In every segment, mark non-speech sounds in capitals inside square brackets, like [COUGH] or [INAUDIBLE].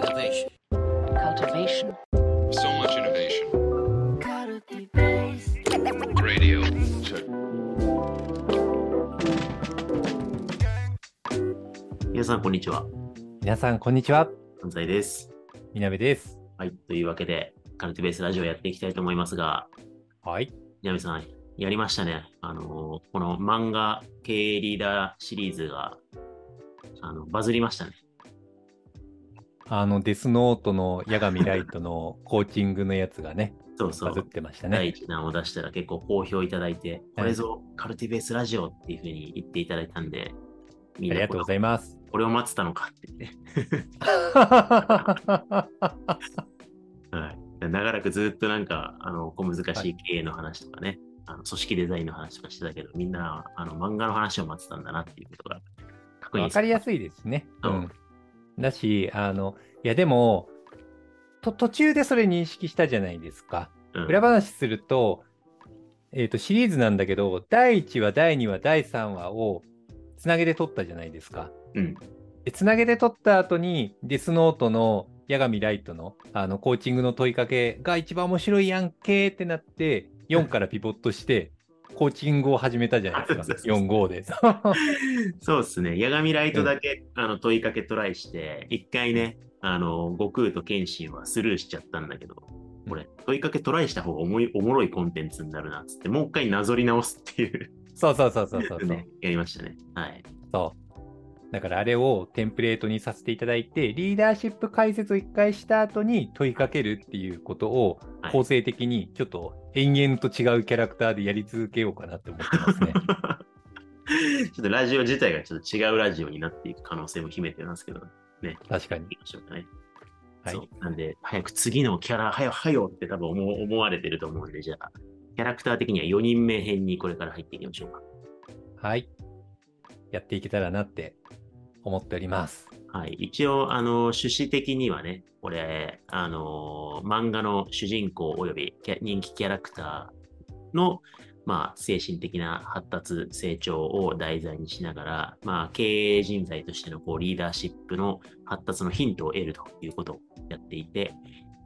Innovation. cultivation, So much innovation. Radio. Check. 皆さん、こんにちは。皆さん、こんにちは。安西です。みなべです。はい。というわけで、カルティベースラジオやっていきたいと思いますが、はい。南さん、やりましたね。あのーこの漫画経営リーダーシリーズが、あの、バズりましたね。あの、デスノートの八神ライトのコーチングのやつがね、そうそう。バズってました第ね。一弾を出したら結構好評いただいて、これぞカルティベースラジオっていうふうに言っていただいたんで、みんなありがとうございます。これを待ってたのかって言って。[LAUGHS] はい。長らくずっとなんか、あの、小難しい経営の話とかね、あの組織デザインの話とかしてたけど、みんな、あの、漫画の話を待ってたんだなっていうことが確認わかりやい。すいですね。ううんん。だし、あの、いやでも、と途中でそれ認識したじゃないですか。うん裏話すると、えっ、と、シリーズなんだけど、第1話、第2話、第3話をつなげて撮ったじゃないですか。うん。でつなげて撮った後に、デスノートの八神ライトのあのコーチングの問いかけが一番面白いやんけってなって、4からピボットして、コーチングを始めたじゃないですか。[LAUGHS] そうそうそう4、5で。[LAUGHS] そうですね。八神ライトだけ、あの問いかけトライして、一回ね、あの、悟空と謙信はスルーしちゃったんだけど、これ、問いかけトライした方がおもいおもろいコンテンツになるなっつって、もう一回なぞり直すっていう、そうそうそうそうそうそう。[LAUGHS] ね、やりましたね。はい。そう。だからあれをテンプレートにさせていただいて、リーダーシップ解説を一回した後に問いかけるっていうことをはい構成的にちょっと延々と違うキャラクターでやり続けようかなって思ってますね。[LAUGHS] ちょっとラジオ自体がちょっと違うラジオになっていく可能性も秘めてますけど、ね、確かに。いきましょうかね。はい。なんで、早く次のキャラ、はよ、はよって多分思われてると思うんで、じゃあ、キャラクター的には4人目編にこれから入っていきましょうか。はい。やっていけたらなって思っております。はい。一応、あの、趣旨的にはね、これ、あの、漫画の主人公及び人気キャラクターの、まあ、精神的な発達、成長を題材にしながら、まあ、経営人材としてのこうリーダーシップの発達のヒントを得るということをやっていて、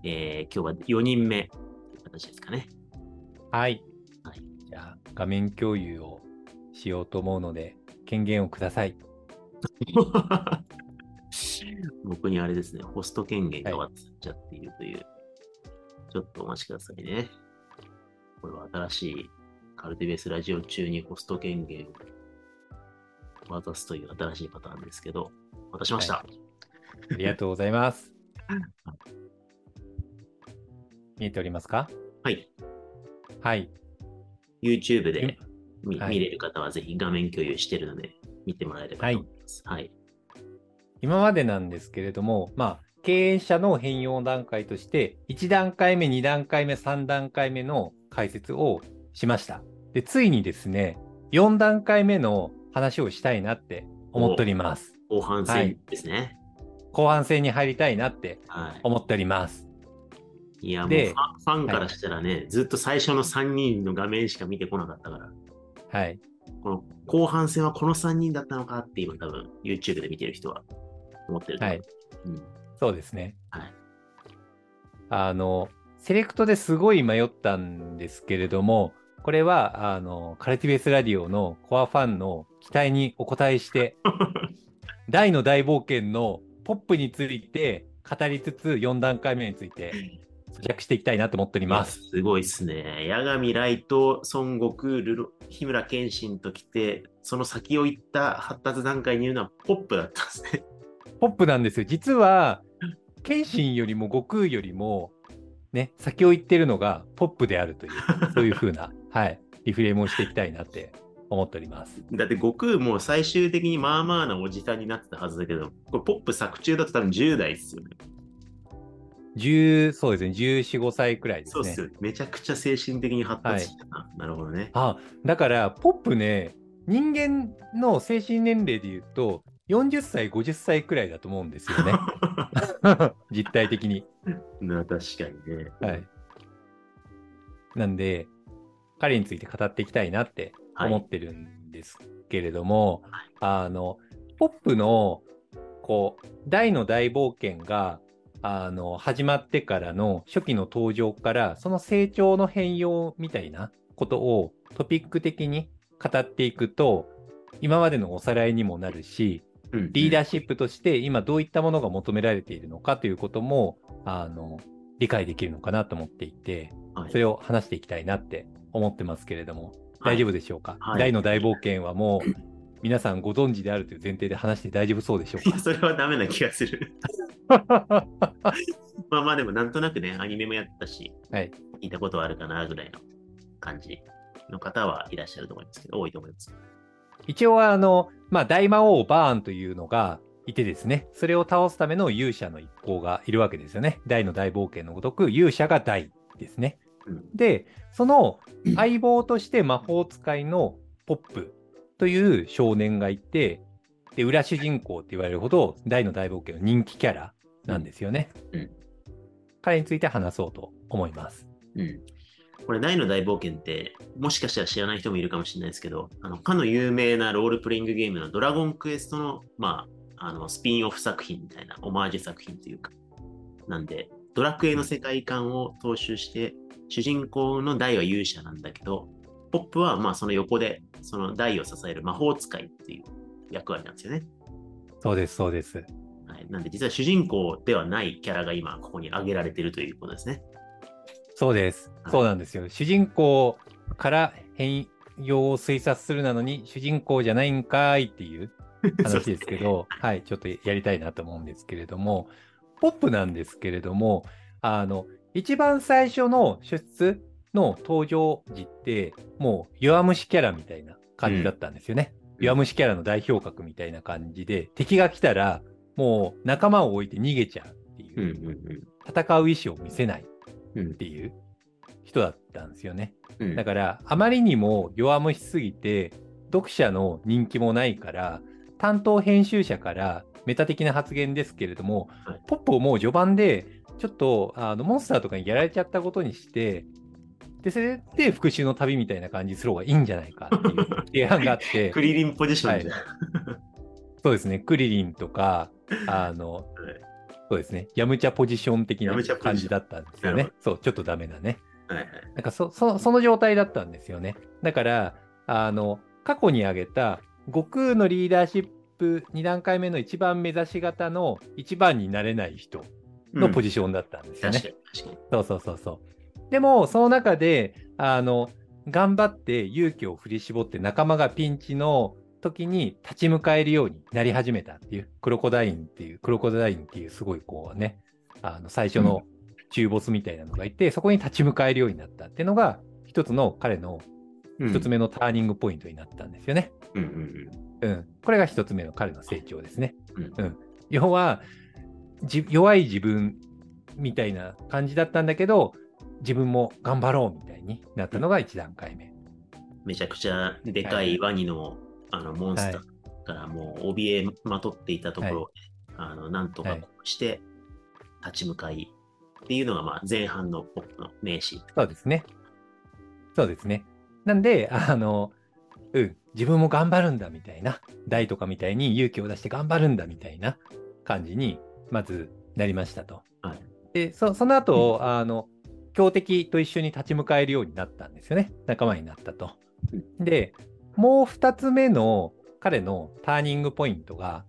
えー今日は4人目という形ですかね。はい。はいじゃあ、画面共有をしようと思うので、権限をください。[LAUGHS] 僕にあれですね、ホスト権限が渡っちゃっているという。ちょっとお待ちくださいね。これは新しいカルティベースラジオ中にホスト権限を渡すという新しいパターンですけど、渡しました。はありがとうございます。[LAUGHS] 見えておりますか？はい。はい。YouTube で見,、はい見れる方はぜひ画面共有してるので見てもらえればと思います。はい。今までなんですけれども、まあ、経営者の変容段階として、1段階目、2段階目、3段階目の解説をしました。で、ついにですね、4段階目の話をしたいなって思っております。後半戦ですね。後半戦に入りたいなってはい。思っております。い、や、もうフでァンからしたらね、ずっと最初の3人の画面しか見てこなかったから、はい。この後半戦はこの3人だったのかって今多分 YouTube で見てる人は思ってると思う。はいうんそうですね。はいあの、セレクトですごい迷ったんですけれども、これは、あの、カルティベースラディオのコアファンの期待にお応えして、大の大冒険のポップについて語りつつ、4段階目について咀嚼していきたいなと思っております。すごいっすね。八神ライト、孫悟空、ルロ日村謙信と来て、その先を行った発達段階に言うのはポップだったんですね。ポップなんですよ。実は、謙信よりも悟空よりも、ね、先を行ってるのがポップであるという、そういう風な、[LAUGHS] はい、リフレームをしていきたいなって思っております。だって悟空も最終的にまあまあなおじさんになってたはずだけど、これポップ作中だと多分10代ですよね。10、そうですね、14、5歳くらいですね。そうっすよ。めちゃくちゃ精神的に発達してたな。なるほどね。あ、だから、ポップね、人間の精神年齢で言うと、40歳、50歳くらいだと思うんですよね。[LAUGHS] 実態的に。な確かにね。はい。なんで、彼について語っていきたいなって思ってるんですけれども、あの、ポップの、こう、大の大冒険があの始まってからの初期の登場からその成長の変容みたいなことをトピック的に語っていくと今までのおさらいにもなるしうんリーダーシップとして今どういったものが求められているのかということもあの理解できるのかなと思っていてはい。それを話していきたいなって思ってますけれどもはい。大丈夫でしょうか、はい。大の大冒険はもう皆さんご存知であるという前提で話して大丈夫そうでしょういや、それはダメな気がする。か [LAUGHS] まあまあでもなんとなくね、アニメもやったし、はい聞いたことはあるかなぐらいの感じの方はいらっしゃると思いますけど、多いと思います。一応はあの、まあ、大魔王バーンというのがいてですね、それを倒すための勇者の一行がいるわけですよね。大の大冒険のごとく勇者が大ですね。うんで、その相棒として魔法使いのポップという少年がいて、で、裏主人公って言われるほど大の大冒険の人気キャラなんですよね。うん彼について話そうと思います。うん。これ、大の大冒険って、もしかしたら知らない人もいるかもしれないですけど、あの、かの有名なロールプレイングゲームのドラゴンクエストの、まあ、あの、スピンオフ作品みたいな、オマージュ作品というか、なんで、ドラクエの世界観を踏襲して、主人公の大は勇者なんだけど、ポップは、まあ、その横で、その大を支える魔法使いっていう役割なんですよね。そうです、そうです。はい。なんで、実は主人公ではないキャラが今、ここに挙げられているということですね。そうです。はいそうなんですよ。主人公から変容を推察するなのに、主人公じゃないんかいっていう [LAUGHS] 話ですけど、はい、ちょっとやりたいなと思うんですけれども、ポップなんですけれども、あの、一番最初の出出の登場時って、もう弱虫キャラみたいな感じだったんですよね。うん弱虫キャラの代表格みたいな感じで、敵が来たら、もう仲間を置いて逃げちゃうっていう、うんうん戦う意思を見せないうん。うんっていう人だったんですよね。うんだから、あまりにも弱虫すぎて、読者の人気もないから、担当編集者からメタ的な発言ですけれども、はいポップをもう序盤で、ちょっとあのモンスターとかにやられちゃったことにして、で、それで復讐の旅みたいな感じにする方がいいんじゃないかっていう提案があって、[LAUGHS] クリリンポジションじゃん。そうですね、クリリンとか、[LAUGHS] あの、はいそうですね、ヤムチャポジション的な感じだったんですよね。そう、ちょっとダメだね。はいはい。なんかそそその状態だったんですよね。だから、あの過去に挙げた悟空のリーダーシップ2段階目の一番目指し型の一番になれない人のポジションだったんですよね。確かに確かに。そうそうそうそう。でも、その中で、あの、頑張って勇気を振り絞って仲間がピンチの時に立ち向かえるようになり始めたっていう、クロコダインっていう、クロコダインっていうすごいこうね、あの、最初の中ボスみたいなのがいて、そこに立ち向かえるようになったっていうのが、一つの彼のうん一つ目のターニングポイントになったんですよね。うんうんうん。これが一つ目の彼の成長ですね。うんうん。要は、じ弱い自分みたいな感じだったんだけど、自分も頑張ろうみたいになったのが一段階目。めちゃくちゃでかいワニのあのモンスターからもう怯えまとっていたところを、あのなんとかして立ち向かいっていうのがまあ前半のポップの名シーン。そうですね。そうですね。なんで、あの、うん、自分も頑張るんだみたいな、大とかみたいに勇気を出して頑張るんだみたいな感じに、まずなりましたと。はいで、そその後、あの、強敵と一緒に立ち向かえるようになったんですよね。仲間になったと。で、もう二つ目の彼のターニングポイントが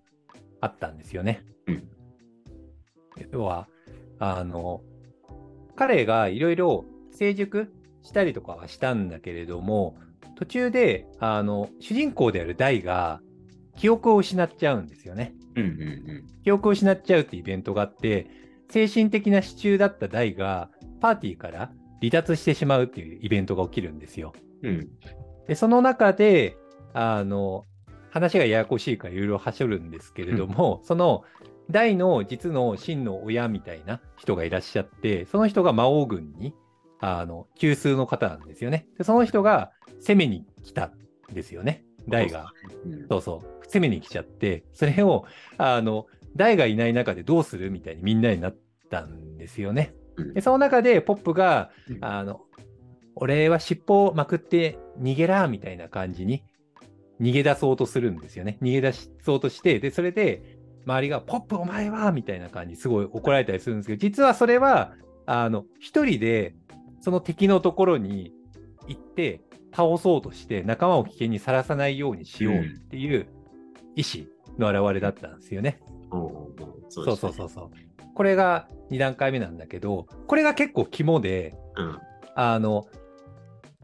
あったんですよね。うん要は、あの、彼がいろいろ成熟したりとかはしたんだけれども、途中で、あの、主人公であるダイが記憶を失っちゃうんですよね。うんうん記憶を失っちゃうってイベントがあって、精神的な支柱だったダイがパーティーから離脱してしまうっていうイベントが起きるんですよ。うん。うん。で、その中で、あの、話がややこしいからいろいろはしょるんですけれども、その、大の実の真の親みたいな人がいらっしゃって、その人が魔王軍に、あの、急数の方なんですよね。で、その人が攻めに来たんですよね。大が。うん。そうそう、攻めに来ちゃって、それを、あの、大がいない中でどうするみたいにみんなになったんですよね。うんで、その中でポップがうん、あの、俺は尻尾をまくって逃げらみたいな感じに逃げ出そうとするんですよね。逃げ出そうとして、で、それで周りが、ポップお前はみたいな感じ、すごい怒られたりするんですけど、実はそれは、あの、一人で、その敵のところに行って、倒そうとして、仲間を危険にさらさないようにしようっていう意志の表れだったんですよね。おうおうおうそそうそうそうそう。これが2段階目なんだけど、これが結構肝で、う。うん。あの、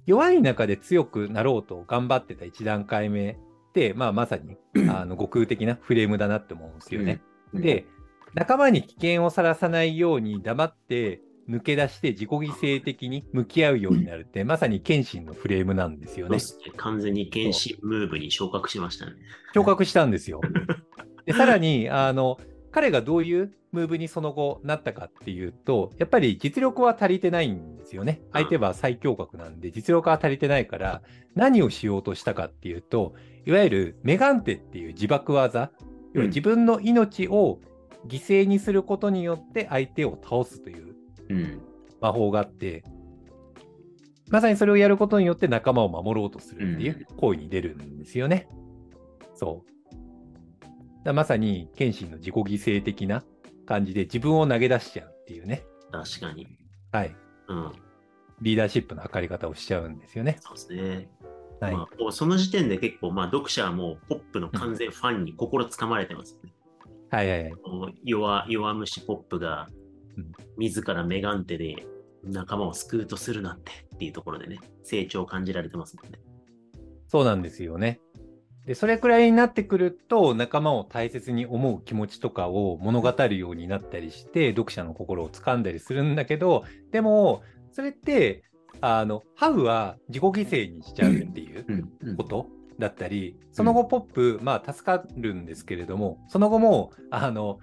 弱い中で強くなろうと頑張ってた1段階目って、まあ、まさに [CLEARS THROAT] あの悟空的なフレームだなって思うんですよね。で、仲間に危険をさらさないように黙って抜け出して自己犠牲的に向き合うようになるって、まさに謙信のフレームなんですよね。完全に原神ムーブに昇格しましたね。昇格したんですよ。[LAUGHS] でさらにあの彼がどういうムーブにその後なったかっていうとやっぱり実力は足りてないんですよね。相手は最強格なんで実力は足りてないから何をしようとしたかっていうといわゆるメガンテっていう自爆技要は自分の命を犠牲にすることによって相手を倒すといううん。魔法があってまさにそれをやることによって仲間を守ろうとするっていう行為に出るんですよね。そう。だまさに謙信の自己犠牲的な感じで自分を投げ出しちゃうっていうね。確かに。はい。うん。リーダーシップの測り方をしちゃうんですよね。そうですね。はい。まあ、その時点で結構、まあ、読者はもうポップの完全ファンに心つかまれてますよね。はいはいはい。もう弱弱虫ポップがうん自らメガンテで仲間を救うとするなんてっていうところでね、成長を感じられてますもんね。そうなんですよね。で、それくらいになってくると、仲間を大切に思う気持ちとかを物語るようになったりして、読者の心を掴んだりするんだけど、でも、それって、あの、ハウは自己犠牲にしちゃうっていうことだったり、その後ポップ、まあ助かるんですけれども、その後も、あの、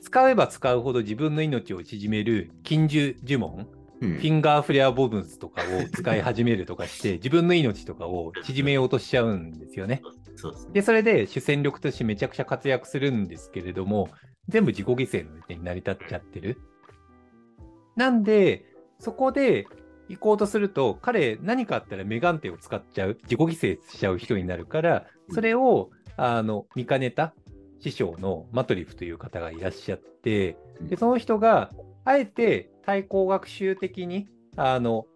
使えば使うほど自分の命を縮める禁獣呪文、うんフィンガーフレアボブンスとかを使い始めるとかして、[LAUGHS] 自分の命とかを縮めようとしちゃうんですよね。でそれで主戦力としてめちゃくちゃ活躍するんですけれども、全部自己犠牲の上に成り立っちゃってる。なんで、そこで行こうとすると、彼何かあったらメガンテを使っちゃう、自己犠牲しちゃう人になるから、それを、あの、見かねた師匠のマトリフという方がいらっしゃって、で、その人が、あえて対抗学習的に、あの、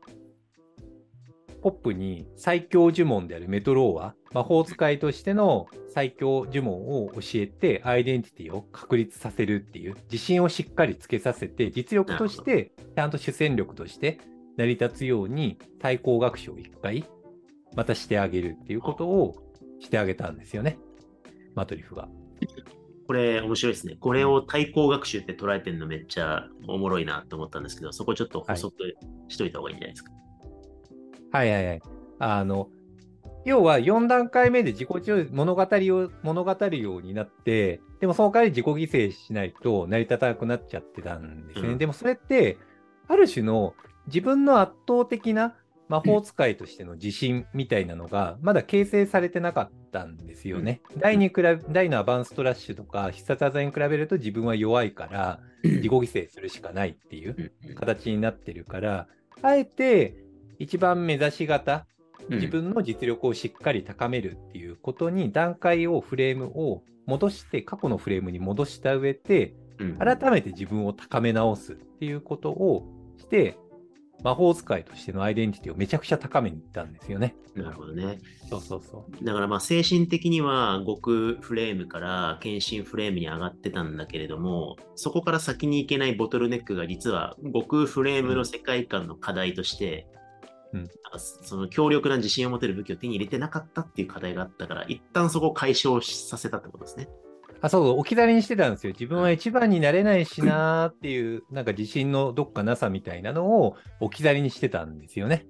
ポップに最強呪文であるメトローア、魔法使いとしての最強呪文を教えて、アイデンティティを確立させるっていう、自信をしっかりつけさせて、実力として、ちゃんと主戦力として成り立つように、対抗学習を一回、またしてあげるっていうことをしてあげたんですよね。マトリフが。これ面白いですね。これを対抗学習って捉えてるのめっちゃおもろいなと思ったんですけど、そこちょっと補足しといた方がいいんじゃないですか。はい。はい。はい。あの、要は4段階目で自己中物語を物語るようになって、でもその代わり自己犠牲しないと成り立たなくなっちゃってたんですよね。うん。でもそれって、ある種の自分の圧倒的な魔法使いとしての自信みたいなのが、まだ形成されてなかったんですよね。第に比べ、第のアバンストラッシュとか必殺技に比べると自分は弱いから、自己犠牲するしかないっていううん。形になってるから、あえて一番目指し型、うん。自分の実力をしっかり高めるっていうことに段階をフレームを戻して過去のフレームに戻した上でうん。改めて自分を高め直すっていうことをして魔法使いとしてのアイデンティティをめちゃくちゃ高めにいったんですよね。なるほどね。そうそうそう。だからまあ精神的には極フレームから献身フレームに上がってたんだけれども、そこから先に行けないボトルネックが実は極フレームの世界観の課題として、うんその強力な自信を持てる武器を手に入れてなかったっていう課題があったから、一旦そこを解消させたってことですね。あそう置き去りにしてたんですよ。自分は一番になれないしなーっていうなんか自信のどっかなさみたいなのを置き去りにしてたんですよね。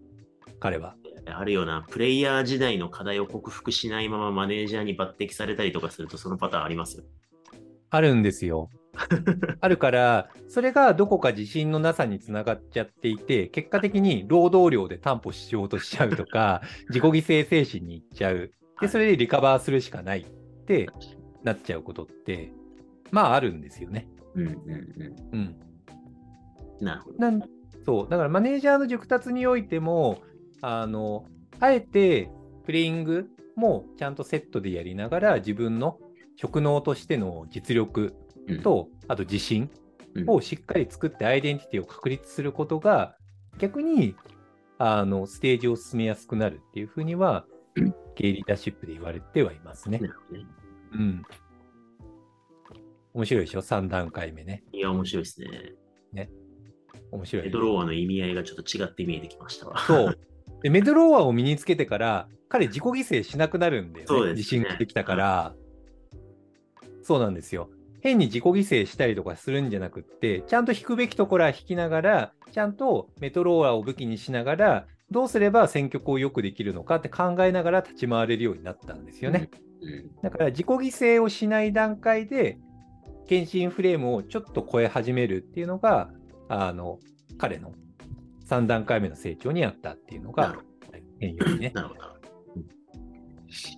彼は。あるようなプレイヤー時代の課題を克服しないままマネージャーに抜擢されたりとかするとそのパターンあります？よ。あるんですよ。[LAUGHS] あるから、それがどこか自信のなさにつながっちゃっていて、結果的に労働量で担保しようとしちゃうとか、自己犠牲精神にいっちゃう。で、それでリカバーするしかないってなっちゃうことって、まああるんですよね。うんうんうん。うん。なるほど。なんそう。だからマネージャーの熟達においても、あの、あえてプレイングもちゃんとセットでやりながら自分の職能としての実力うん、と、あと自信うんをしっかり作ってアイデンティティを確立することが、逆に、あの、ステージを進めやすくなるっていうふうにはうん、ゲイリーダーシップで言われてはいますねな。るほどね。うん。面白いでしょ ?3 段階目ね。いや、面白いですね。面白い、ね。メドローアの意味合いがちょっと違って見えてきましたわ。そう。でメドローアを身につけてから、彼自己犠牲しなくなるんだよね。ね自信ができたから。そうなんですよ。変に自己犠牲したりとかするんじゃなくって、ちゃんと引くべきところは引きながら、ちゃんとメトローアを武器にしながら、どうすれば選曲をよくできるのかって考えながら立ち回れるようになったんですよね。うん。だから自己犠牲をしない段階で、献身フレームをちょっと超え始めるっていうのが、あの、彼の3段階目の成長にあったっていうのが変容にね。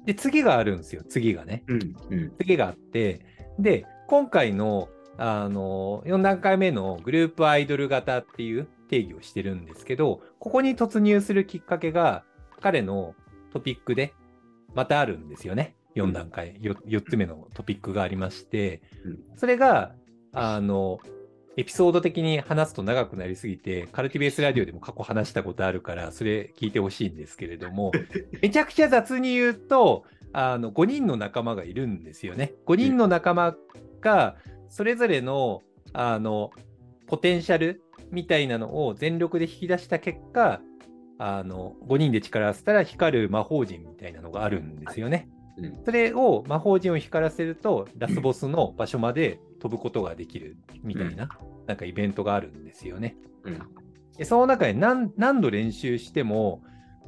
で、次があるんですよ、次がね。うん。うん。次があって、で、今回の、あの、4段階目のグループアイドル型っていう定義をしてるんですけど、ここに突入するきっかけが、彼のトピックでまたあるんですよね。4段階、よ 4, つ目のトピックがありましてうん、それが、あの、エピソード的に話すと長くなりすぎて、カルティベースラディオでも過去話したことあるから、それ聞いてほしいんですけれども、[LAUGHS] めちゃくちゃ雑に言うと、あの5人の仲間がいるんですよね。5人の仲間がそれぞれのあのポテンシャルみたいなのを全力で引き出した結果、あの5人で力を合わせたら光る魔法陣みたいなのがあるんですよね。うんそれを魔法陣を光らせるとラスボスの場所まで飛ぶことができるみたいな、なんかイベントがあるんですよね。うん。でその中で何何度練習しても、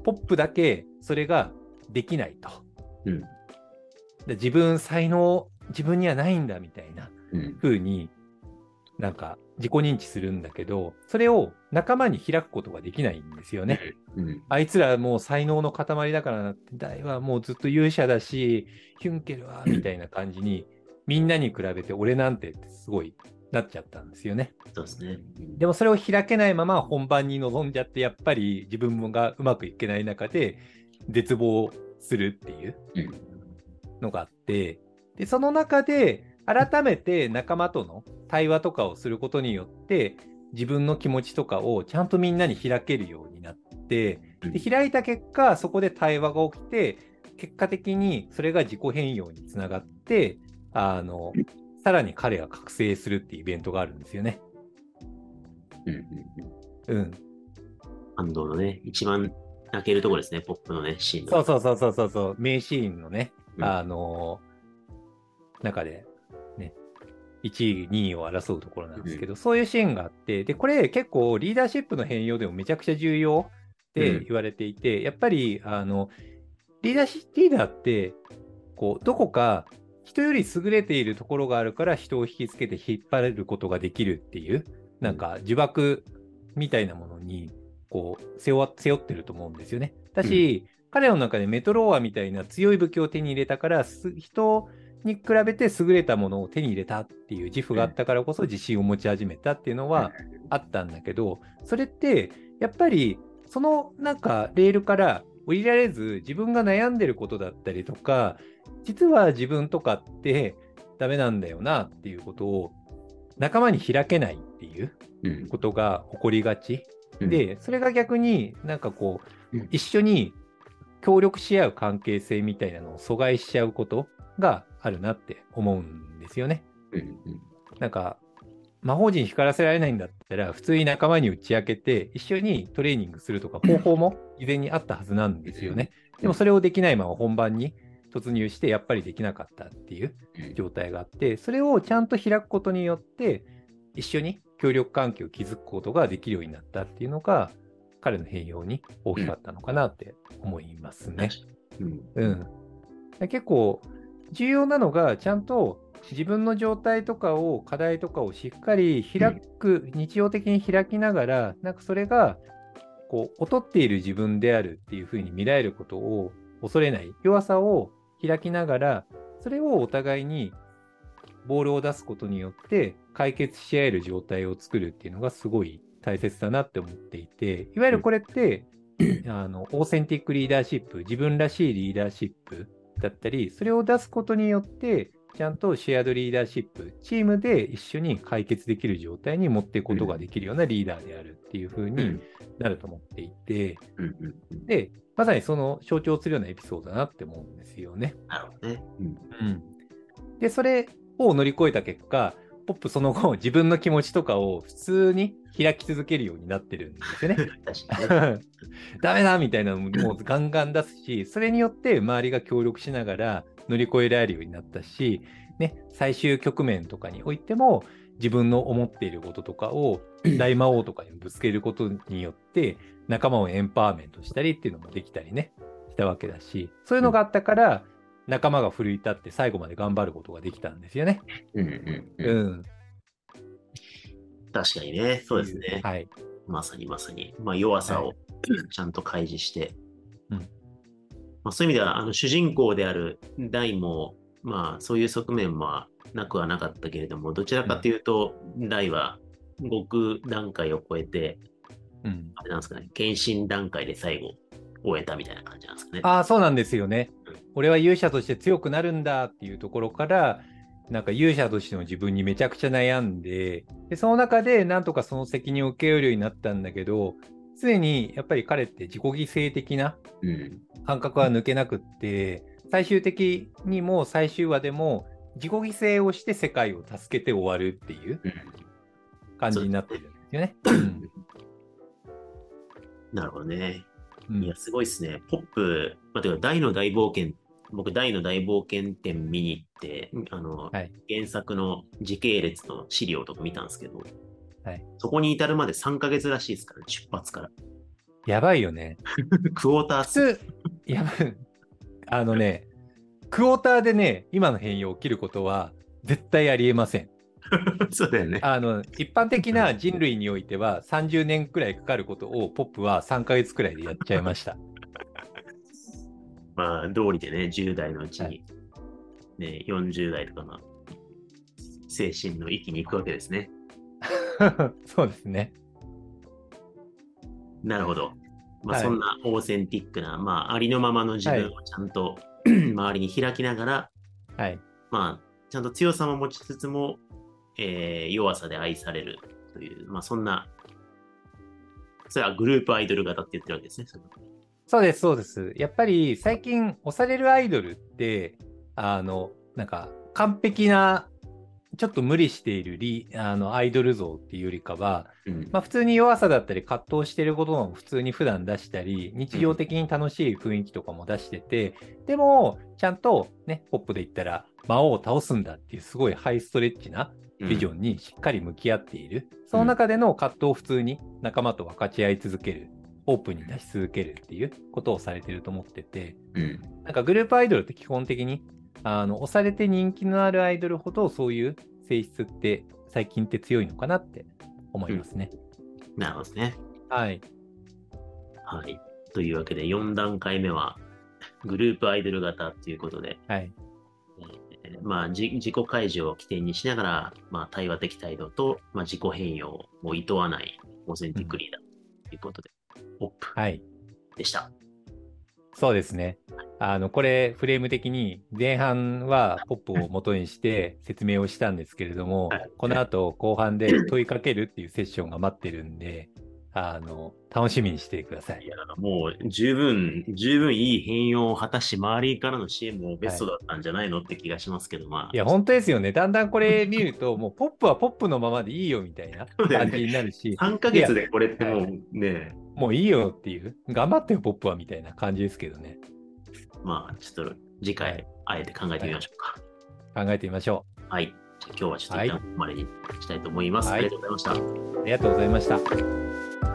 ポップだけそれができないと。うん。で自分才能、自分にはないんだみたいなうん。風になんか自己認知するんだけど、それを仲間に開くことができないんですよね。うん。あいつらもう才能の塊だからなって、大はもうずっと勇者だし、ヒュンケルはみたいな感じに、みんなに比べて俺なんてってすごいなっちゃったんですよね。そうですね。でもそれを開けないまま本番に臨んじゃって、やっぱり自分がうまくいけない中で絶望するっていううんのがあって、で、その中で改めて仲間との対話とかをすることによって、自分の気持ちとかをちゃんとみんなに開けるようになって、で開いた結果、そこで対話が起きて、結果的にそれが自己変容につながって、あの、さらに彼が覚醒するっていうイベントがあるんですよね。うん。うん。うん。感動のね、一番泣けるところですね、ポップのね、シーンの。そうそうそうそうそうそう、名シーンのね、うんあの中で、ね、1位、2位を争うところなんですけど、そういうシーンがあって、で、これ結構リーダーシップの変容でもめちゃくちゃ重要って言われていて、やっぱり、あの、リーダーシリーダーって、こう、どこか人より優れているところがあるから人を引きつけて引っ張れることができるっていう、なんか呪縛みたいなものに、こう、背負背負ってると思うんですよね。だし、彼の中でメトローアみたいな強い武器を手に入れたから、す人に比べて優れたものを手に入れたっていう自負があったからこそ自信を持ち始めたっていうのはあったんだけど、それってやっぱりそのなんかレールから降りられず自分が悩んでることだったりとか、実は自分とかってダメなんだよなっていうことを仲間に開けないっていううん。ことが起こりがち。うん、で、それが逆になんかこううん、一緒に協力し合う関係性みたいなのを阻害しちゃうことがあるなって思うんですよね。うん。うん。なんか、魔法陣光らせられないんだったら、普通に仲間に打ち明けて、一緒にトレーニングするとか方法も事前にあったはずなんですよね。でもそれをできないまま本番に突入して、やっぱりできなかったっていう状態があって、それをちゃんと開くことによって、一緒に協力関係を築くことができるようになったっていうのが、彼の変容に大きかったのかなって思いますね。うん。うん。結構重要なのが、ちゃんと自分の状態とかを、課題とかをしっかり開く、日常的に開きながら、なんかそれが、こう、劣っている自分であるっていうふうに見られることを恐れない、弱さを開きながら、それをお互いにボールを出すことによって解決し合える状態を作るっていうのがすごい大切だなって思っていて、いわゆるこれって、あの、オーセンティックリーダーシップ、自分らしいリーダーシップだったり、それを出すことによって、ちゃんとシェアドリーダーシップ、チームで一緒に解決できる状態に持っていくことができるようなリーダーであるっていう風にうんなると思っていて。で、まさにその象徴するようなエピソードだなって思うんですよね。なるほどね。うん。うん、で、それを乗り越えた結果、ポップその後、自分の気持ちとかを普通に開き続けるようになってるんですよね。[LAUGHS] 確かにね。[LAUGHS] ダメだみたいなのもガンガン出すし、それによって周りが協力しながら乗り越えられるようになったし、ね、最終局面とかにおいても自分の思っていることとかを [LAUGHS] 大魔王とかにぶつけることによって仲間をエンパワーメントしたりっていうのもできたりね、したわけだし、そういうのがあったから仲間が奮い立って最後まで頑張ることができたんですよね。うんうんううん。ん。確かにね。そうですね。はい。まさにまさに。まあ、弱さを [CLEARS THROAT] ちゃんと開示して。うんまあ、そういう意味では、あの主人公であるダイも、まあ、そういう側面はなくはなかったけれども、どちらかというと、ダイは極段階を超えて、うん。あれなんですかね、献身段階で最後終えたみたいな感じなんですかね。ああ、そうなんですよねうん。俺は勇者として強くなるんだっていうところから、なんか勇者としての自分にめちゃくちゃ悩んで、でその中でなんとかその責任を受けるようになったんだけど、常にやっぱり彼って自己犠牲的なうん。感覚は抜けなくって、最終的にも最終話でも自己犠牲をして世界を助けて終わるっていう感じになってるんですよね。なるほどね。うんいや、すごいですね。ポップ、まあ、てか大の大冒険、僕、大の大冒険展見に行って、あの、はい原作の時系列の資料とか見たんですけど、はいそこに至るまで3ヶ月らしいですから、出発から。やばいよね。[LAUGHS] クォーター普ス。通、やばい。あのね、クォーターでね、今の変容起きることは絶対ありえません。[LAUGHS] そうだよね。あの、一般的な人類においては30年くらいかかることをポップは3ヶ月くらいでやっちゃいました。まあ、道理でね、10代のうちに、はいね、40代とかの精神の域に行くわけですね。[LAUGHS] そうですね。なるほど。まあ、はいそんなオーセンティックな、まあ、ありのままの自分をちゃんと、[CLEARS THROAT] 周りに開きながら、はい。まあ、ちゃんと強さも持ちつつも、えー弱さで愛されるという、まあ、そんな、それはグループアイドル型って言ってるわけですね。そうです、そうです。やっぱり最近押されるアイドルって、あの、なんか完璧な、ちょっと無理しているリあのアイドル像っていうよりかは、うんまあ、普通に弱さだったり葛藤していることも普通に普段出したり、日常的に楽しい雰囲気とかも出してて、でも、ちゃんとね、ポップで言ったら魔王を倒すんだっていうすごいハイストレッチなビジョンにしっかり向き合っている。その中での葛藤を普通に仲間と分かち合い続ける。オープンに出し続けるっていうことをされてると思ってて、うんなんかグループアイドルって基本的に、あの、押されて人気のあるアイドルほどそういう性質って最近って強いのかなって思いますね。なるほどね。はい。はい。というわけで、4段階目は、グループアイドル型ということで、はい。えーまあ、じ自己開示を起点にしながら、まあ、対話的態度と、まあ、自己変容を厭わないオーセンティックリーダーということで、オップはい。でした。そうですね。あの、これ、フレーム的に前半はポップを元にして説明をしたんですけれどもはい、この後後半で問いかけるっていうセッションが待ってるんで、あの、楽しみにしてください。いや、もう十分、十分いい変容を果たし、周りからの支援もベストだったんじゃないのって気がしますけど、まあ。いや、本当ですよね。だんだんこれ見ると、もうポップはポップのままでいいよみたいな感じになるし、3ヶ月でこれってもうね、もういいよっていう、頑張ってよ、ポップはみたいな感じですけどね。まあ、ちょっと次回はい、あえて考えてみましょうか。考えてみましょはい。今日はちょっと一旦はいここまでにしたいと思います。はいありがとうございました。う。ありがとうございました。